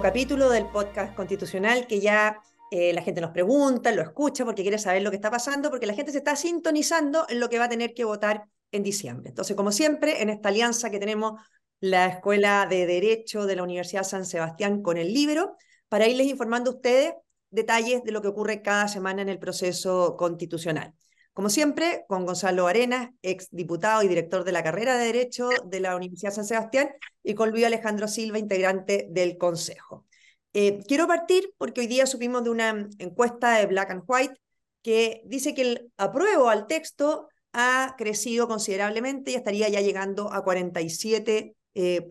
capítulo del podcast constitucional que ya eh, la gente nos pregunta, lo escucha porque quiere saber lo que está pasando, porque la gente se está sintonizando en lo que va a tener que votar en diciembre. Entonces, como siempre, en esta alianza que tenemos la Escuela de Derecho de la Universidad San Sebastián con el libro, para irles informando a ustedes detalles de lo que ocurre cada semana en el proceso constitucional. Como siempre, con Gonzalo Arenas, ex diputado y director de la carrera de Derecho de la Universidad San Sebastián, y con Luis Alejandro Silva, integrante del Consejo. Eh, quiero partir porque hoy día supimos de una encuesta de Black and White que dice que el apruebo al texto ha crecido considerablemente y estaría ya llegando a 47%. Eh,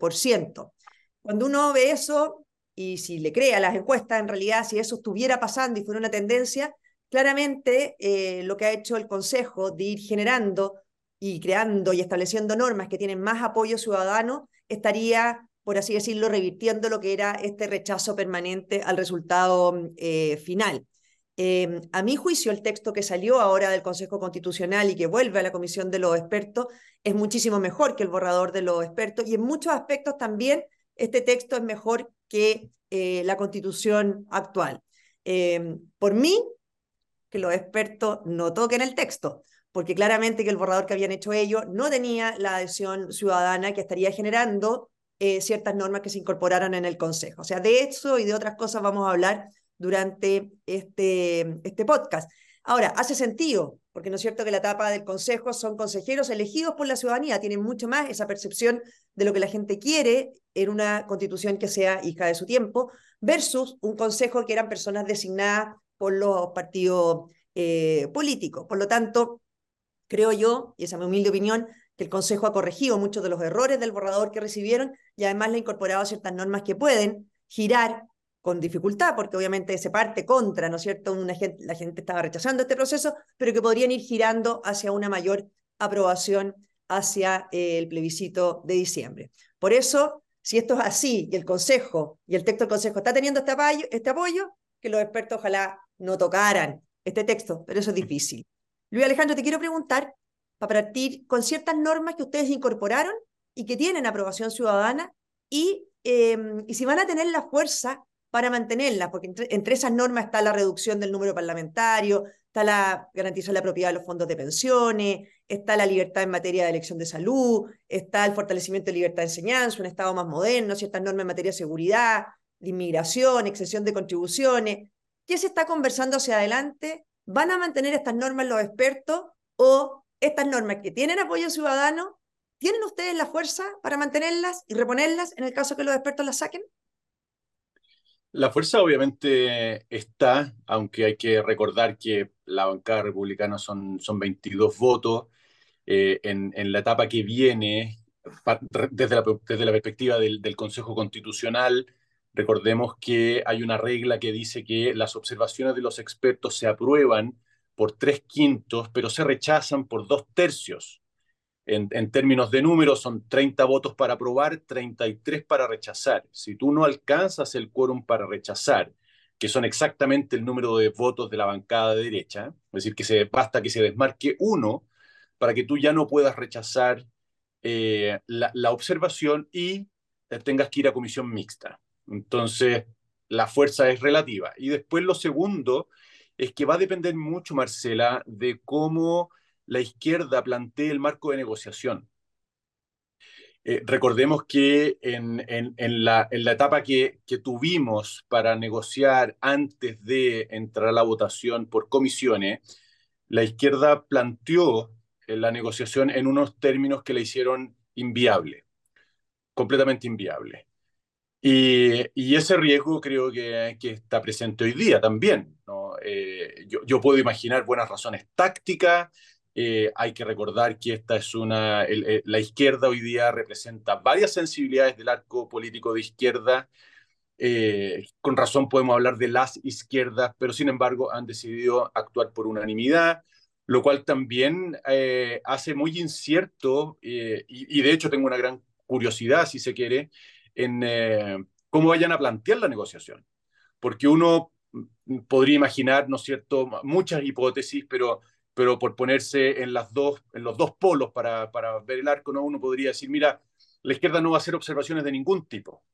Cuando uno ve eso, y si le cree a las encuestas, en realidad, si eso estuviera pasando y fuera una tendencia, claramente eh, lo que ha hecho el Consejo de ir generando y creando y estableciendo normas que tienen más apoyo ciudadano, estaría por así decirlo, revirtiendo lo que era este rechazo permanente al resultado eh, final. Em, a mi juicio, el texto que salió ahora del Consejo Constitucional y que vuelve a la Comisión de los Expertos es muchísimo mejor que el borrador de los expertos y en muchos aspectos también este texto es mejor que eh, la Constitución actual. Por mí, que los expertos no toquen el texto, porque claramente que el borrador que habían hecho ellos no tenía la adhesión ciudadana que estaría generando eh, ciertas normas que se incorporaron en el Consejo. O sea, de eso y de otras cosas vamos a hablar durante este, este podcast. Ahora, hace sentido, porque no es cierto que la etapa del Consejo son consejeros elegidos por la ciudadanía, tienen mucho más esa percepción de lo que la gente quiere en una constitución que sea hija de su tiempo, versus un Consejo que eran personas designadas por los partidos eh, políticos. Por lo tanto, creo yo, y esa es mi humilde opinión, que el Consejo ha corregido muchos de los errores del borrador que recibieron y además le ha incorporado ciertas normas que pueden girar con dificultad, porque obviamente se parte contra, ¿no es cierto? La gente estaba rechazando este proceso, pero que podrían ir girando hacia una mayor aprobación hacia eh, el plebiscito de diciembre. Por eso, si esto es así y el Consejo y el texto del Consejo está teniendo este apoyo, este apoyo que los expertos ojalá no tocaran este texto, pero eso es difícil. Luis Alejandro, te quiero preguntar para partir con ciertas normas que ustedes incorporaron y que tienen aprobación ciudadana y, em, y si van a tener la fuerza para mantenerlas, porque entre, esas normas está la reducción del número parlamentario, está la garantización de la propiedad de los fondos de pensiones, está la libertad en materia de elección de salud, está el fortalecimiento de libertad de enseñanza, un Estado más moderno, ciertas normas en materia de seguridad, de inmigración, exención de contribuciones. ¿Qué se está conversando hacia adelante? ¿Van a mantener estas normas los expertos o estas normas que tienen apoyo ciudadano, ¿tienen ustedes la fuerza para mantenerlas y reponerlas en el caso que los expertos las saquen? La fuerza obviamente está, aunque hay que recordar que la bancada republicana son, son 22 votos. Eh, en, en, la etapa que viene, desde la, desde la perspectiva del, del, Consejo Constitucional, recordemos que hay una regla que dice que las observaciones de los expertos se aprueban por tres quintos, pero se rechazan por dos tercios. En, términos de números, son 30 votos para aprobar, 33 para rechazar. Si tú no alcanzas el quórum para rechazar, que son exactamente el número de votos de la bancada de derecha, es decir, que se, basta que se desmarque uno para que tú ya no puedas rechazar eh, la, la, observación y tengas que ir a comisión mixta. Entonces, la fuerza es relativa. Y después lo segundo es que va a depender mucho, Marcela, de cómo la izquierda plantee el marco de negociación. Eh, recordemos que en, la, etapa que, tuvimos para negociar antes de entrar a la votación por comisiones, la izquierda planteó eh, la negociación en unos términos que la hicieron inviable, completamente inviable. Y, ese riesgo creo que, que, está presente hoy día también. ¿no? Eh, yo, puedo imaginar buenas razones tácticas. Eh, hay que recordar que esta es una. Eh, la izquierda hoy día representa varias sensibilidades del arco político de izquierda. con razón podemos hablar de las izquierdas, pero sin embargo han decidido actuar por unanimidad, lo cual también hace muy incierto, y, y de hecho tengo una gran curiosidad, si se quiere, en eh, cómo vayan a plantear la negociación. Porque uno podría imaginar, ¿no es cierto?, muchas hipótesis, pero, pero por ponerse en, las dos, en los dos polos para, para ver el arco, ¿no? uno podría decir, mira, la izquierda no va a hacer observaciones de ningún tipo.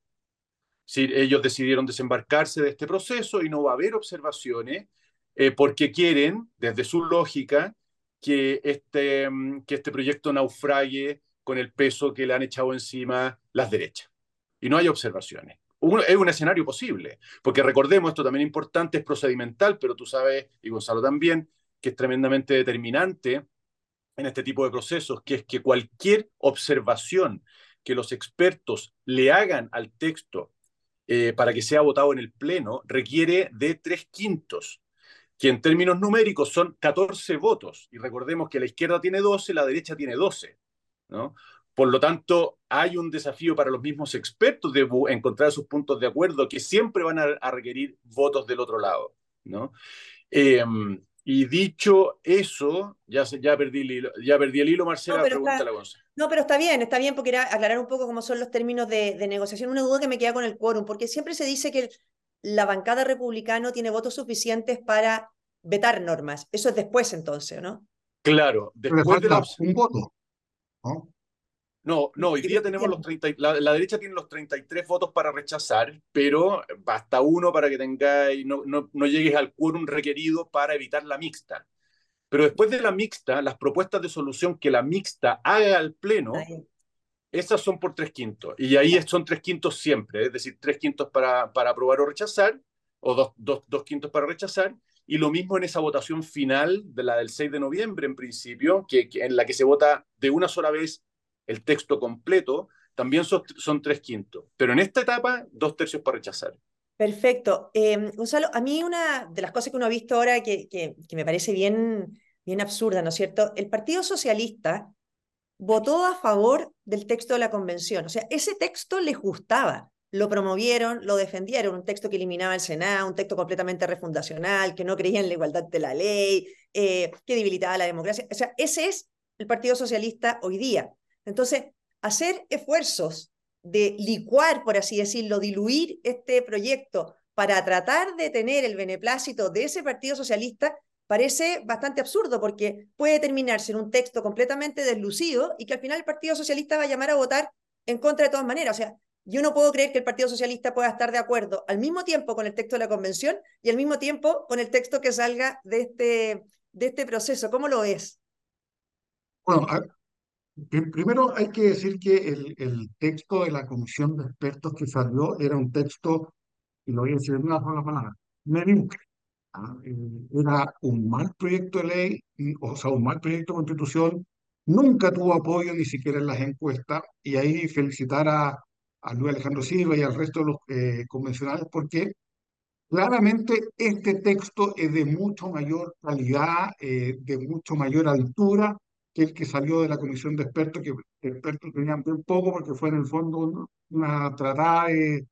Si ellos decidieron desembarcarse de este proceso y no va a haber observaciones eh, porque quieren, desde su lógica, que este, mm, que este proyecto naufrague con el peso que le han echado encima las derechas. Y no hay observaciones. es un escenario posible, porque recordemos, esto también es importante, es procedimental, pero tú sabes, y Gonzalo también, que es tremendamente determinante en este tipo de procesos, que es que cualquier observación que los expertos le hagan al texto eh, para que sea votado en el Pleno requiere de tres quintos, que en términos numéricos son 14 votos. Y recordemos que la izquierda tiene 12, la derecha tiene 12. ¿no? Por lo tanto, hay un desafío para los mismos expertos de encontrar sus puntos de acuerdo que siempre van a, requerir votos del otro lado. ¿no? Em, y dicho eso, ya, ya, perdí, el hilo, ya perdí el hilo, Marcela, no, pregúntale a No, pero está bien, está bien porque era aclarar un poco cómo son los términos de, negociación. Una duda que me queda con el quórum, porque siempre se dice que la bancada republicana tiene votos suficientes para vetar normas. Eso es después entonces, ¿no? Claro, después de un voto. ¿no? No, no, hoy día tenemos los 30, la, derecha tiene los 33 votos para rechazar, pero basta uno para que tengáis, no, no, no llegues al quórum requerido para evitar la mixta. Pero después de la mixta, las propuestas de solución que la mixta haga al Pleno, esas son por tres quintos. Y ahí son tres quintos siempre, es decir, tres quintos para, para aprobar o rechazar, o dos, dos, dos quintos para rechazar, y lo mismo en esa votación final de la del 6 de noviembre, en principio, que, en la que se vota de una sola vez el texto completo, también son, son tres quintos. Pero en esta etapa, dos tercios para rechazar. Perfecto. Eh, Gonzalo, a mí una de las cosas que uno ha visto ahora que, que, que, me parece bien, bien absurda, ¿no es cierto? El Partido Socialista votó a favor del texto de la convención. O sea, ese texto les gustaba lo promovieron, lo defendieron, un texto que eliminaba el Senado, un texto completamente refundacional, que no creía en la igualdad de la ley, eh, que debilitaba la democracia. O sea, ese es el Partido Socialista hoy día. Entonces, hacer esfuerzos de licuar, por así decirlo, diluir este proyecto para tratar de tener el beneplácito de ese Partido Socialista parece bastante absurdo porque puede terminarse en un texto completamente deslucido y que al final el Partido Socialista va a llamar a votar en contra de todas maneras. O sea, yo no puedo creer que el Partido Socialista pueda estar de acuerdo al mismo tiempo con el texto de la convención y al mismo tiempo con el texto que salga de este, de este proceso. ¿Cómo lo ves? Bueno, primero hay que decir que el, el, texto de la comisión de expertos que salió era un texto, y lo voy a decir en una sola palabra, mediocre. ¿ah? Eh, era un mal proyecto de ley, o sea, un mal proyecto de constitución, nunca tuvo apoyo ni siquiera en las encuestas, y ahí felicitar a a Luis Alejandro Silva y al resto de los eh, convencionales, porque claramente este texto es de mucho mayor calidad, eh, de mucho mayor altura que el que salió de la comisión de expertos, que expertos tenían bien poco, porque fue en el fondo una tratada de,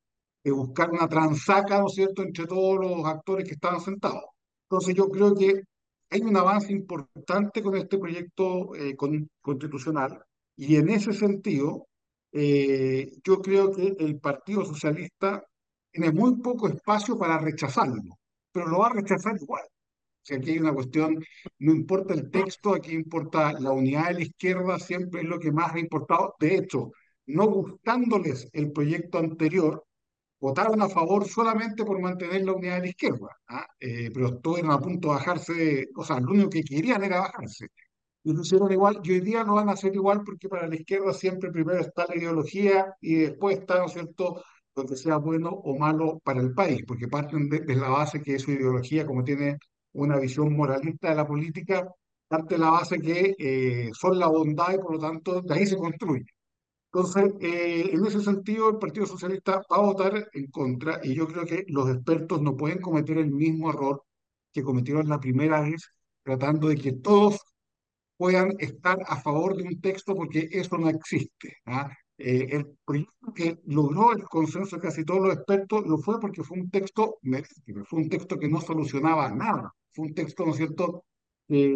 buscar una transaca, ¿no es cierto?, entre todos los actores que estaban sentados. Entonces yo creo que hay un avance importante con este proyecto eh, constitucional y en ese sentido eh, yo creo que el Partido Socialista tiene muy poco espacio para rechazarlo, pero lo va a rechazar igual. Sea, aquí hay una cuestión, no importa el texto, aquí importa la unidad de la izquierda, siempre es lo que más ha importado. De hecho, no gustándoles el proyecto anterior, votaron a favor solamente por mantener la unidad de la izquierda, ¿ah? eh, pero estuvieron a punto de bajarse, o sea, lo único que querían era bajarse y lo hicieron igual, y hoy día no van a hacer igual porque para la izquierda siempre primero está la ideología y después está, ¿no es cierto?, lo que sea bueno o malo para el país, porque parten de, la base que es su ideología, como tiene una visión moralista de la política, parte de la base que eh, son la bondad y por lo tanto de ahí se construye. Entonces, eh, en ese sentido, el Partido Socialista va a votar en contra y yo creo que los expertos no pueden cometer el mismo error que cometieron la primera vez, tratando de que todos puedan estar a favor de un texto porque eso no existe. ¿ah? Eh, el proyecto que logró el consenso de casi todos los expertos lo fue porque fue un texto fue un texto que no solucionaba nada, fue un texto, ¿no es cierto?, que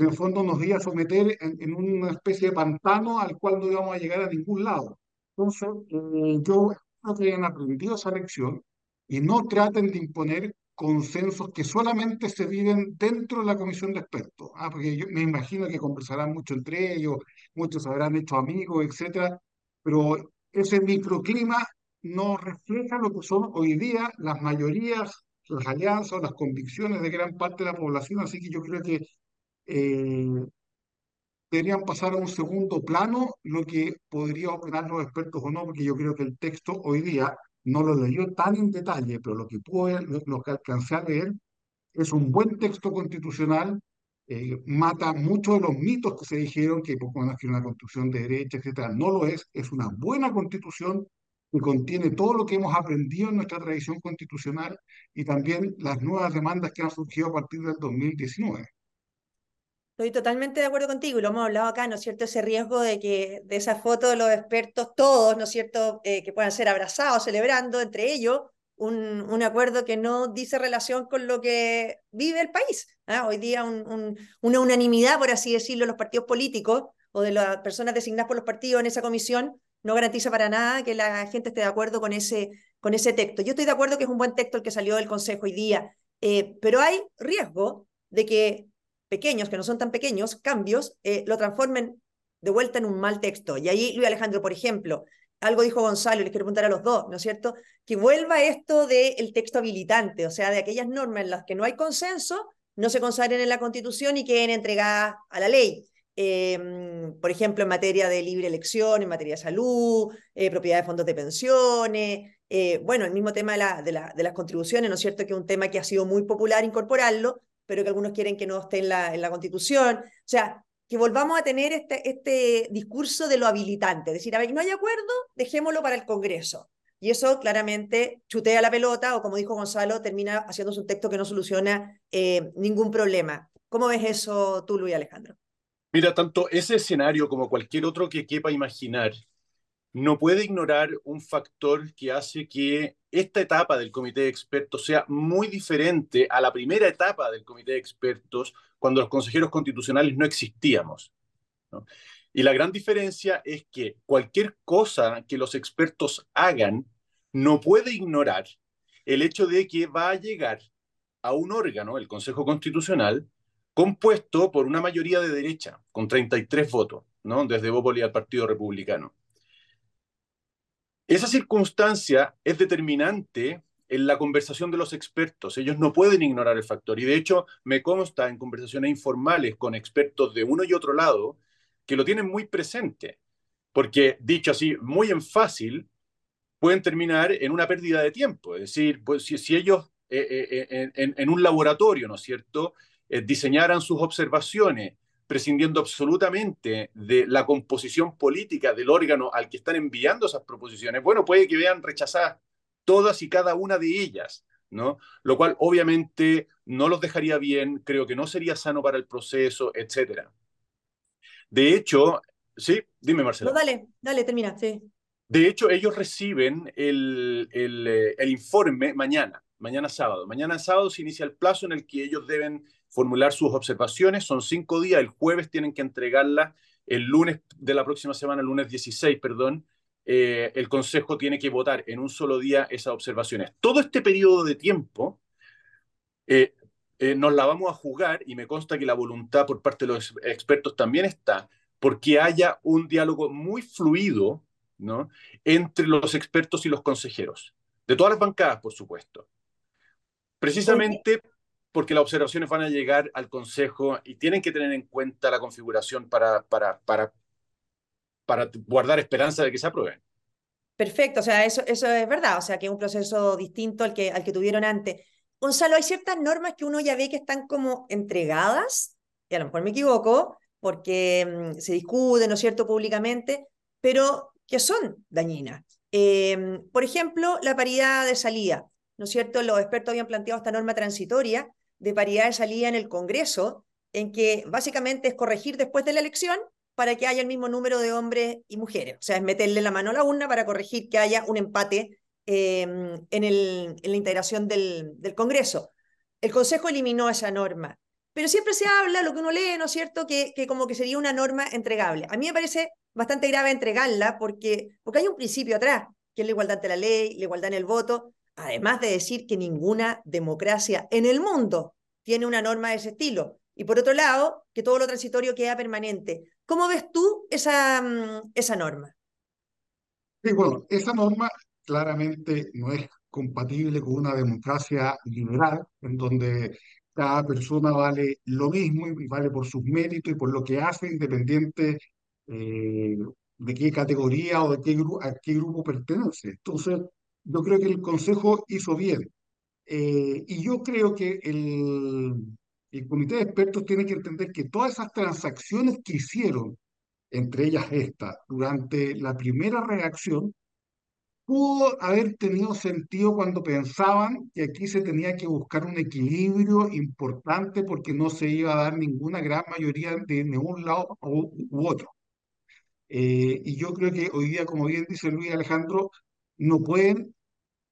en el fondo nos iba a someter en, una especie de pantano al cual no íbamos a llegar a ningún lado. Entonces, eh, yo creo que hayan aprendido esa lección y no traten de imponer consensos que solamente se viven dentro de la comisión de expertos. Ah, porque yo me imagino que conversarán mucho entre ellos, muchos habrán hecho amigos, etcétera, pero ese microclima no refleja lo que son hoy día las mayorías, las alianzas, las convicciones de gran parte de la población, así que yo creo que eh, deberían pasar a un segundo plano lo que podría opinar los expertos o no, porque yo creo que el texto hoy día no lo leyó tan en detalle, pero lo que pude, lo que alcancé a leer es un buen texto constitucional, eh, mata muchos de los mitos que se dijeron que poco menos que una constitución de derecha, etcétera. No lo es, es una buena constitución que contiene todo lo que hemos aprendido en nuestra tradición constitucional y también las nuevas demandas que han surgido a partir del 2019. Estoy totalmente de acuerdo contigo y lo hemos hablado acá, ¿no es cierto? Ese riesgo de que de esa foto de los expertos, todos, ¿no es cierto?, eh, que puedan ser abrazados, celebrando entre ellos un, un, acuerdo que no dice relación con lo que vive el país. ¿ah? Hoy día un, una unanimidad, por así decirlo, los partidos políticos o de las personas designadas por los partidos en esa comisión no garantiza para nada que la gente esté de acuerdo con ese, con ese texto. Yo estoy de acuerdo que es un buen texto el que salió del Consejo hoy día, eh, pero hay riesgo de que pequeños, que no son tan pequeños, cambios, eh, lo transformen de vuelta en un mal texto. Y ahí, Luis Alejandro, por ejemplo, algo dijo Gonzalo, les quiero preguntar a los dos, ¿no es cierto? Que vuelva esto del texto habilitante, o sea, de aquellas normas en las que no hay consenso, no se consagren en la Constitución y queden entregadas a la ley. Em, por ejemplo, en materia de libre elección, en materia de salud, eh, propiedad de fondos de pensiones, eh, bueno, el mismo tema de, la, de, la, de, las contribuciones, ¿no es cierto? Que es un tema que ha sido muy popular incorporarlo, pero que algunos quieren que no esté en la, en la Constitución. O sea, que volvamos a tener este, este discurso de lo habilitante, es decir, a ver, no hay acuerdo, dejémoslo para el Congreso. Y eso claramente chutea la pelota o, como dijo Gonzalo, termina haciéndose un texto que no soluciona eh, ningún problema. ¿Cómo ves eso tú, Luis Alejandro? Mira, tanto ese escenario como cualquier otro que quepa imaginar no puede ignorar un factor que hace que esta etapa del comité de expertos sea muy diferente a la primera etapa del comité de expertos cuando los consejeros constitucionales no existíamos. Y la gran diferencia es que cualquier cosa que los expertos hagan no puede ignorar el hecho de que va a llegar a un órgano, el Consejo Constitucional, compuesto por una mayoría de derecha, con 33 votos, ¿no? desde Bópoli al Partido Republicano. Esa circunstancia es determinante en la conversación de los expertos. Ellos no pueden ignorar el factor. Y de hecho, me consta en conversaciones informales con expertos de uno y otro lado que lo tienen muy presente. Porque, dicho así, muy en fácil, pueden terminar en una pérdida de tiempo. Es decir, pues, si, si ellos eh, eh, eh en, en, un laboratorio, ¿no es cierto?, eh, diseñaran sus observaciones prescindiendo absolutamente de la composición política del órgano al que están enviando esas proposiciones, bueno, puede que vean rechazadas todas y cada una de ellas, ¿no? Lo cual obviamente no los dejaría bien, creo que no sería sano para el proceso, etcétera. De hecho, sí, dime Marcelo. No, dale, dale, termina, sí. De hecho, ellos reciben el, el, eh, el informe mañana, mañana sábado. Mañana sábado se inicia el plazo en el que ellos deben formular sus observaciones. Son cinco días, el jueves tienen que entregarla, el lunes de la próxima semana, el lunes 16, perdón, eh, el Consejo tiene que votar en un solo día esas observaciones. Todo este periodo de tiempo eh, eh, nos la vamos a jugar y me consta que la voluntad por parte de los expertos también está, porque haya un diálogo muy fluido ¿no? entre los expertos y los consejeros, de todas las bancadas, por supuesto. Precisamente porque las observaciones van a llegar al Consejo y tienen que tener en cuenta la configuración para, para, para, para guardar esperanza de que se aprueben. Perfecto, o sea, eso, eso es verdad, o sea, que es un proceso distinto al que, al que tuvieron antes. Gonzalo, hay ciertas normas que uno ya ve que están como entregadas, y a lo mejor me equivoco, porque mm, se discuten, ¿no es cierto?, públicamente, pero que son dañinas. Eh, por ejemplo, la paridad de salida, ¿no es cierto? Los expertos habían planteado esta norma transitoria de paridad de salida en el Congreso, en que básicamente es corregir después de la elección para que haya el mismo número de hombres y mujeres. O sea, es meterle la mano a la urna para corregir que haya un empate eh, en, el, en, la integración del, del, Congreso. El Consejo eliminó esa norma, pero siempre se habla, lo que uno lee, ¿no es cierto?, que, que como que sería una norma entregable. A mí me parece bastante grave entregarla porque, porque hay un principio atrás, que es la igualdad ante la ley, la igualdad en el voto, además de decir que ninguna democracia en el mundo tiene una norma de ese estilo. Y por otro lado, que todo lo transitorio queda permanente. ¿Cómo ves tú esa, mm, esa norma? Sí, bueno, esa norma claramente no es compatible con una democracia liberal, en donde cada persona vale lo mismo y vale por sus méritos y por lo que hace, independiente eh, de qué categoría o de qué, a qué grupo pertenece. Entonces, yo creo que el Consejo hizo bien. Eh, y yo creo que el, el comité de expertos tiene que entender que todas esas transacciones que hicieron, entre ellas esta, durante la primera reacción, pudo haber tenido sentido cuando pensaban que aquí se tenía que buscar un equilibrio importante porque no se iba a dar ninguna gran mayoría de ningún lado u, otro. Eh, y yo creo que hoy día, como bien dice Luis Alejandro, no pueden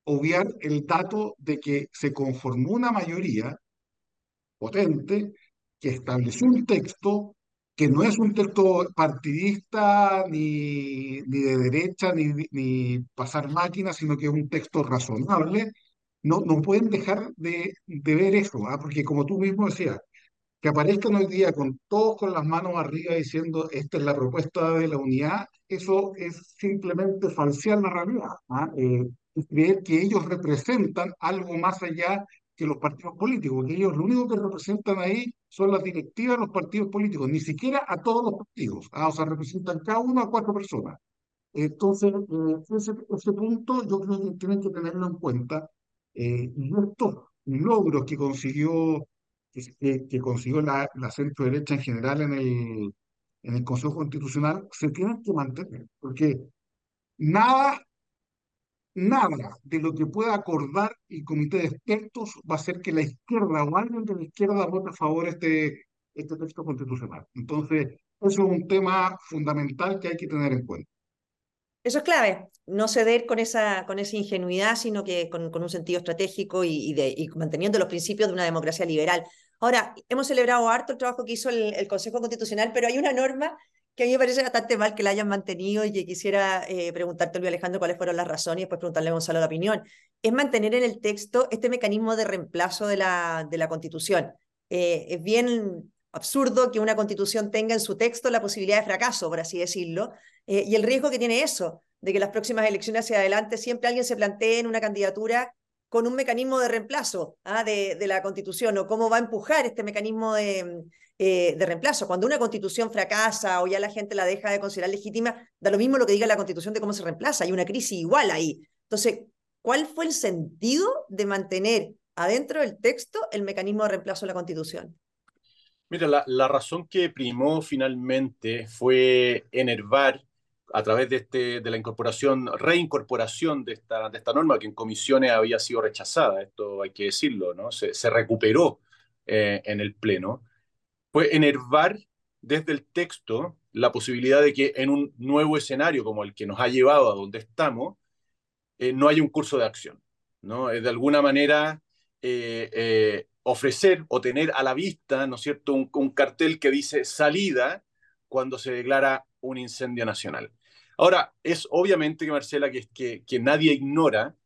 obviar el dato de que se conformó una mayoría potente que estableció un texto que no es un texto partidista ni, ni de derecha ni, ni pasar máquinas, sino que es un texto razonable, no, no pueden dejar de, de ver eso, ¿ah? porque como tú mismo decías, que aparezcan hoy día con todos con las manos arriba diciendo esta es la propuesta de la unidad, eso es simplemente falsear la realidad. ¿ah? Eh, creer que ellos representan algo más allá que los partidos políticos, que ellos lo único que representan ahí son las directivas de los partidos políticos, ni siquiera a todos los partidos, ah, o sea, representan cada uno a cuatro personas. Entonces, eh, ese, ese, punto yo creo que tienen que tenerlo en cuenta. Eh, y estos logros que consiguió, que, que consiguió la, la centro derecha en general en el, en el Consejo Constitucional se tienen que mantener, porque nada nada de lo que pueda acordar el comité de expertos va a hacer que la izquierda o alguien de la izquierda vote a favor de este, este texto constitucional. Entonces, eso es un tema fundamental que hay que tener en cuenta. Eso es clave, no ceder con esa, con esa ingenuidad, sino que con, con un sentido estratégico y, de, y, manteniendo los principios de una democracia liberal. Ahora, hemos celebrado harto el trabajo que hizo el, Consejo Constitucional, pero hay una norma que a mí me parece bastante mal que la hayan mantenido y quisiera eh, preguntarte, Luis Alejandro, cuáles fueron las razones y después preguntarle a Gonzalo la opinión, es mantener en el texto este mecanismo de reemplazo de la, de la Constitución. Eh, es bien absurdo que una Constitución tenga en su texto la posibilidad de fracaso, por así decirlo, eh, y el riesgo que tiene eso, de que las próximas elecciones hacia adelante siempre alguien se plantee en una candidatura con un mecanismo de reemplazo ¿ah? de, la Constitución o cómo va a empujar este mecanismo de, eh, de reemplazo. Cuando una constitución fracasa o ya la gente la deja de considerar legítima, da lo mismo lo que diga la constitución de cómo se reemplaza. Hay una crisis igual ahí. Entonces, ¿cuál fue el sentido de mantener adentro del texto el mecanismo de reemplazo de la constitución? Mira, la razón que primó finalmente fue enervar a través de, este, de la incorporación, reincorporación de esta, de esta norma que en comisiones había sido rechazada, esto hay que decirlo, ¿no? Se, se recuperó eh, en el Pleno fue enervar desde el texto la posibilidad de que en un nuevo escenario como el que nos ha llevado a donde estamos, eh, no haya un curso de acción. ¿no? De alguna manera, eh, eh, ofrecer o tener a la vista, ¿no es cierto?, un, un, cartel que dice salida cuando se declara un incendio nacional. Ahora, es obviamente Marcela, que, que, que nadie ignora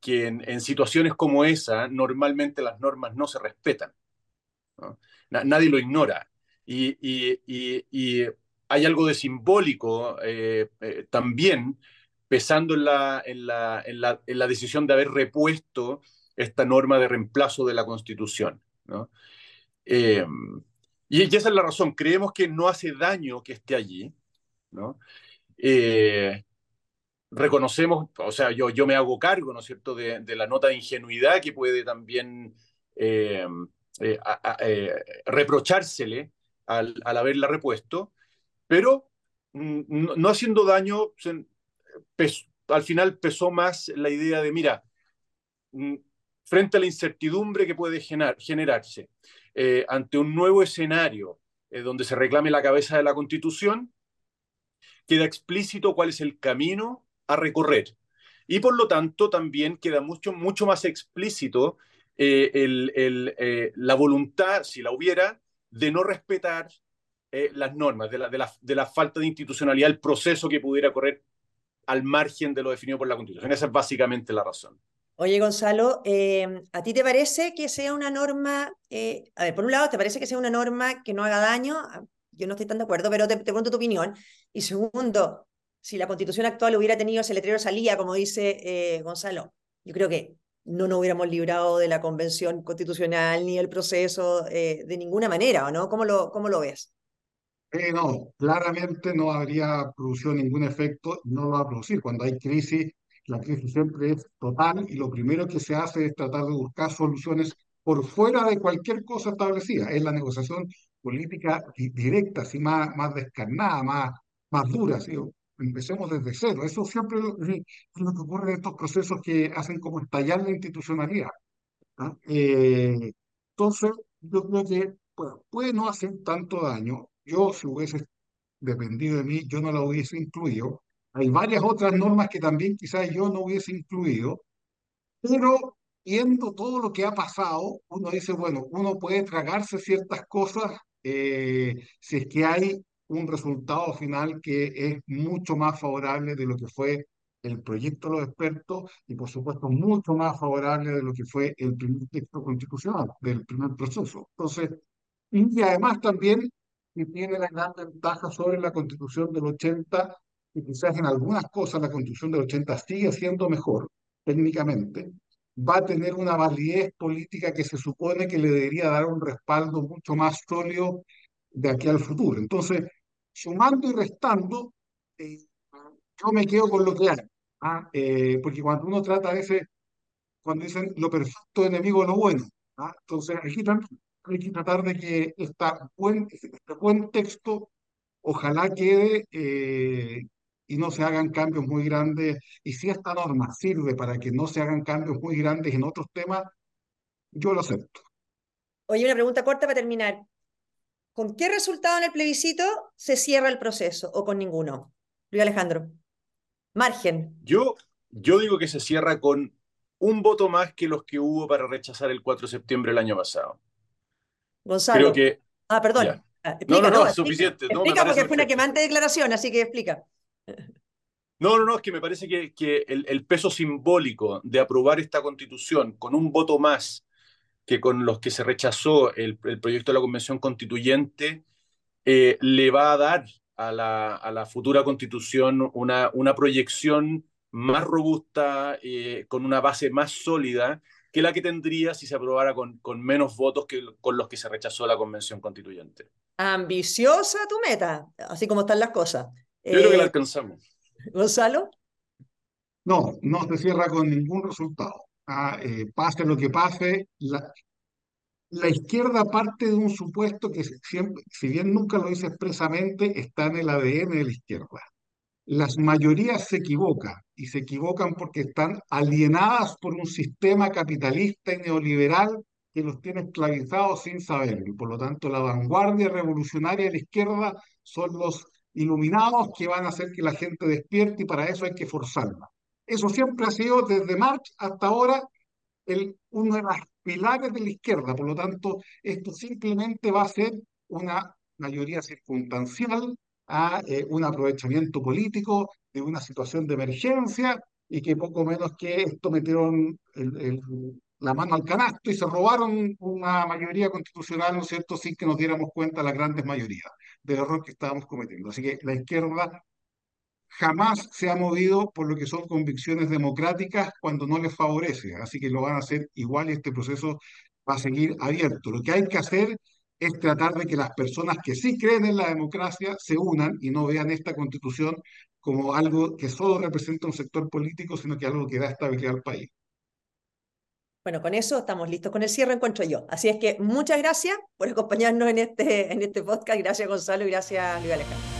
que en, situaciones como esa, normalmente las normas no se respetan. nadie lo ignora. Y, hay algo de simbólico eh, eh, también pesando en la, decisión de haber repuesto esta norma de reemplazo de la Constitución. Eh, y, esa es la razón. Creemos que no hace daño que esté allí. ¿No? reconocemos, o sea, yo, yo me hago cargo, ¿no es cierto?, de, de la nota de ingenuidad que puede también eh, a, eh, reprochársele al, al, haberla repuesto, pero mm, no, haciendo daño, al final pesó más la idea de, mira, mm, frente a la incertidumbre que puede generar, generarse eh, ante un nuevo escenario eh, donde se reclame la cabeza de la Constitución, queda explícito cuál es el camino a recorrer. Y por lo tanto también queda mucho, mucho más explícito eh, eh, la voluntad, si la hubiera, de no respetar eh, las normas, de la, de, la, de la, falta de institucionalidad, el proceso que pudiera correr al margen de lo definido por la Constitución. Esa es básicamente la razón. Oye, Gonzalo, eh, ¿a ti te parece que sea una norma, a ver, por un lado, ¿te parece que sea una norma que no haga daño? Yo no estoy tan de acuerdo, pero te, pregunto tu opinión. Y segundo, si la constitución actual hubiera tenido ese letrero salía, como dice eh, Gonzalo, yo creo que no nos hubiéramos librado de la convención constitucional ni el proceso eh, de ninguna manera, ¿o no? ¿Cómo lo, cómo lo ves? Eh, no, claramente no habría producido ningún efecto, no lo va a producir. Cuando hay crisis, la crisis siempre es total y lo primero que se hace es tratar de buscar soluciones por fuera de cualquier cosa establecida. Es la negociación política directa, así más, más descarnada, más, más dura. ¿sí? Empecemos desde cero. Eso siempre es lo que ocurre en estos procesos que hacen como estallar la institucionalidad. ¿ah? Eh, entonces, yo creo que puede no hacer tanto daño. Yo, si hubiese dependido de mí, yo no la hubiese incluido. Hay varias otras normas que también quizás yo no hubiese incluido, pero viendo todo lo que ha pasado, uno dice, bueno, uno puede tragarse ciertas cosas eh, si es que hay un resultado final que es mucho más favorable de lo que fue el proyecto de los expertos y por supuesto mucho más favorable de lo que fue el primer texto constitucional del primer proceso. Entonces, y además también tiene la gran ventaja sobre la constitución del 80, y quizás en algunas cosas la constitución del 80 sigue siendo mejor técnicamente, va a tener una validez política que se supone que le debería dar un respaldo mucho más sólido de aquí al futuro. Entonces, sumando y restando, eh, yo me quedo con lo que hay. ¿ah? Eh, porque cuando uno trata a veces, cuando dicen lo perfecto enemigo lo bueno, ¿ah? entonces aquí hay que tratar de que esta buen, este buen texto ojalá quede eh, y no se hagan cambios muy grandes. Y si esta norma sirve para que no se hagan cambios muy grandes en otros temas, yo lo acepto. Oye, una pregunta corta para terminar. ¿Con qué resultado en el plebiscito se cierra el proceso o con ninguno? Luis Alejandro. Margen. Yo, yo digo que se cierra con un voto más que los que hubo para rechazar el 4 de septiembre del año pasado. Gonzalo. Creo que. Ah, perdón. Ah, no, no, no, es suficiente. Explica, porque fue una quemante declaración, así que explica. No, no, no, es que me parece que, que el, el, peso simbólico de aprobar esta constitución con un voto más que con los que se rechazó el, el proyecto de la Convención Constituyente, eh, le va a dar a la, a la futura constitución una, una proyección más robusta, eh, con una base más sólida que la que tendría si se aprobara con, con menos votos que con los que se rechazó la Convención Constituyente. Ambiciosa tu meta, así como están las cosas. Yo creo que la eh, alcanzamos. Gonzalo. No, no se cierra con ningún resultado. Ah, eh, pase lo que pase, la, la izquierda parte de un supuesto que siempre, si bien nunca lo dice expresamente, está en el ADN de la izquierda. Las mayorías se equivocan y se equivocan porque están alienadas por un sistema capitalista y neoliberal que los tiene esclavizados sin saberlo. Y por lo tanto, la vanguardia revolucionaria de la izquierda son los iluminados que van a hacer que la gente despierte y para eso hay que forzarla. Eso siempre ha sido desde Marx hasta ahora uno de los pilares de la izquierda. Por lo tanto, esto simplemente va a ser una mayoría circunstancial a eh, un aprovechamiento político de una situación de emergencia y que poco menos que esto metieron el, la mano al canasto y se robaron una mayoría constitucional, ¿no es cierto?, sin que nos diéramos cuenta las grandes mayorías del error que estábamos cometiendo. Así que la izquierda jamás se ha movido por lo que son convicciones democráticas cuando no les favorece. Así que lo van a hacer igual y este proceso va a seguir abierto. Lo que hay que hacer es tratar de que las personas que sí creen en la democracia se unan y no vean esta constitución como algo que solo representa un sector político, sino que algo que da estabilidad al país. Bueno, con eso estamos listos con el cierre, encuentro yo. Así es que muchas gracias por acompañarnos en este, en este podcast. Gracias, Gonzalo, y gracias, Luis Alejandro.